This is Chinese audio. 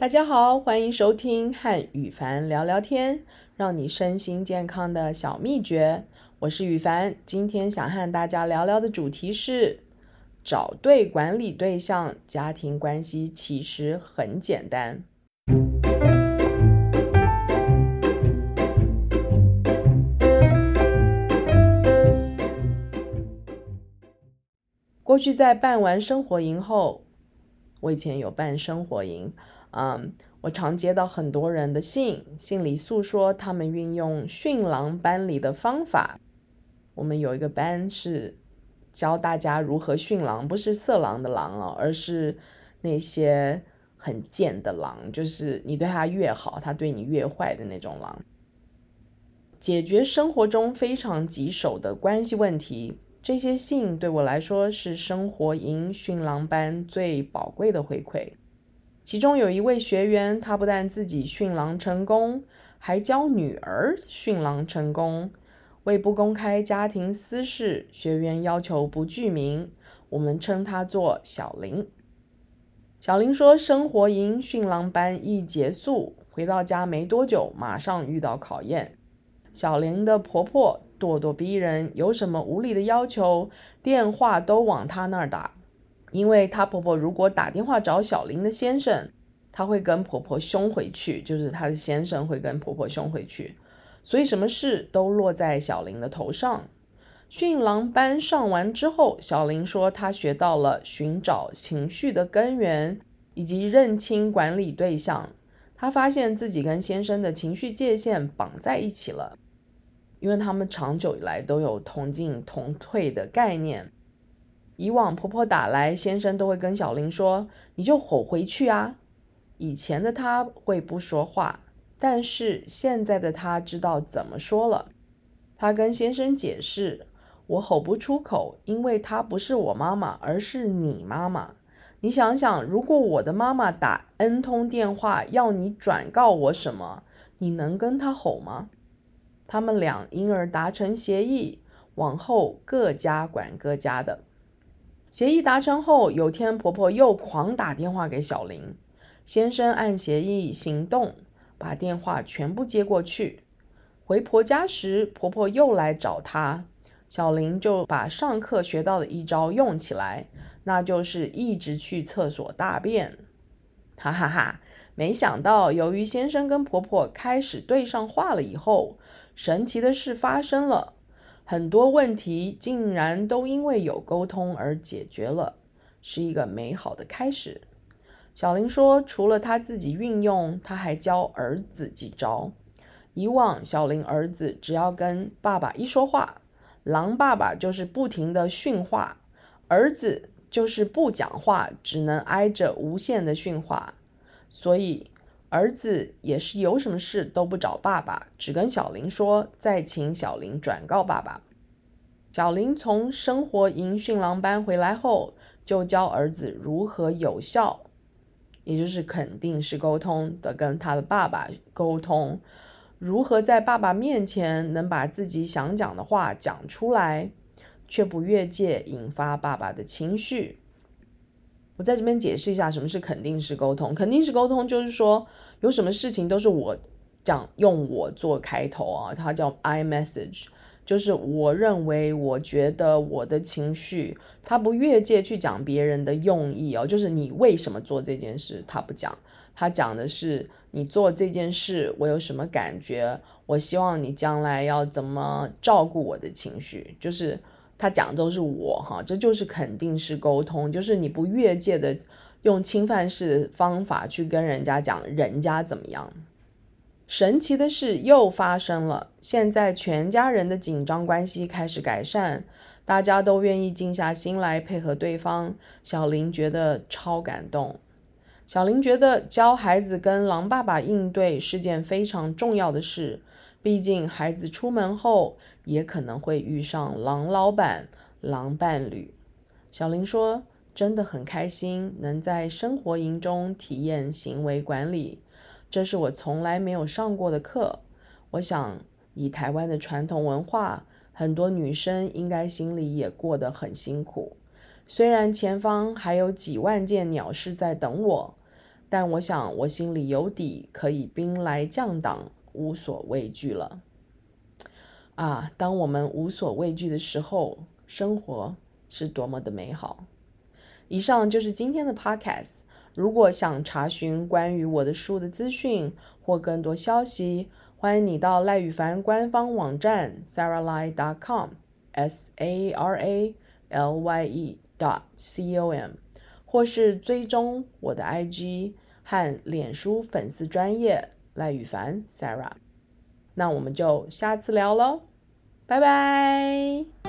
大家好，欢迎收听和宇凡聊聊天，让你身心健康的小秘诀。我是宇凡，今天想和大家聊聊的主题是找对管理对象，家庭关系其实很简单。过去在办完生活营后，我以前有办生活营。嗯我常接到很多人的信，信里诉说他们运用驯狼班里的方法。我们有一个班是教大家如何驯狼，不是色狼的狼哦，而是那些很贱的狼，就是你对他越好，他对你越坏的那种狼。解决生活中非常棘手的关系问题，这些信对我来说是生活营驯狼班最宝贵的回馈。其中有一位学员，他不但自己驯狼成功，还教女儿驯狼成功。为不公开家庭私事，学员要求不具名，我们称他做小林。小林说，生活营驯狼班一结束，回到家没多久，马上遇到考验。小林的婆婆咄咄逼人，有什么无理的要求，电话都往她那儿打。因为她婆婆如果打电话找小林的先生，她会跟婆婆凶回去，就是她的先生会跟婆婆凶回去，所以什么事都落在小林的头上。驯狼班上完之后，小林说她学到了寻找情绪的根源，以及认清管理对象。她发现自己跟先生的情绪界限绑在一起了，因为他们长久以来都有同进同退的概念。以往婆婆打来，先生都会跟小林说：“你就吼回去啊。”以前的他会不说话，但是现在的他知道怎么说了。他跟先生解释：“我吼不出口，因为她不是我妈妈，而是你妈妈。你想想，如果我的妈妈打 N 通电话要你转告我什么，你能跟她吼吗？”他们俩因而达成协议，往后各家管各家的。协议达成后，有天婆婆又狂打电话给小林，先生按协议行动，把电话全部接过去。回婆家时，婆婆又来找她，小林就把上课学到的一招用起来，那就是一直去厕所大便。哈哈哈！没想到，由于先生跟婆婆开始对上话了以后，神奇的事发生了。很多问题竟然都因为有沟通而解决了，是一个美好的开始。小林说，除了他自己运用，他还教儿子几招。以往小林儿子只要跟爸爸一说话，狼爸爸就是不停的训话，儿子就是不讲话，只能挨着无限的训话。所以儿子也是有什么事都不找爸爸，只跟小林说，再请小林转告爸爸。小林从生活营训狼班回来后，就教儿子如何有效，也就是肯定式沟通的跟他的爸爸沟通，如何在爸爸面前能把自己想讲的话讲出来，却不越界引发爸爸的情绪。我在这边解释一下什么是肯定式沟通。肯定式沟通就是说，有什么事情都是我讲，用我做开头啊，它叫 I message。就是我认为，我觉得我的情绪，他不越界去讲别人的用意哦。就是你为什么做这件事，他不讲，他讲的是你做这件事，我有什么感觉，我希望你将来要怎么照顾我的情绪。就是他讲的都是我哈，这就是肯定式沟通，就是你不越界的用侵犯式的方法去跟人家讲人家怎么样。神奇的事又发生了，现在全家人的紧张关系开始改善，大家都愿意静下心来配合对方。小林觉得超感动。小林觉得教孩子跟狼爸爸应对是件非常重要的事，毕竟孩子出门后也可能会遇上狼老板、狼伴侣。小林说：“真的很开心能在生活营中体验行为管理。”这是我从来没有上过的课。我想，以台湾的传统文化，很多女生应该心里也过得很辛苦。虽然前方还有几万件鸟事在等我，但我想我心里有底，可以兵来将挡，无所畏惧了。啊，当我们无所畏惧的时候，生活是多么的美好。以上就是今天的 podcast。如果想查询关于我的书的资讯或更多消息，欢迎你到赖宇凡官方网站 sarahlye.com s a r a l y e dot c o m，或是追踪我的 IG 和脸书粉丝专页赖雨凡，Sarah，。那我们就下次聊喽，拜拜。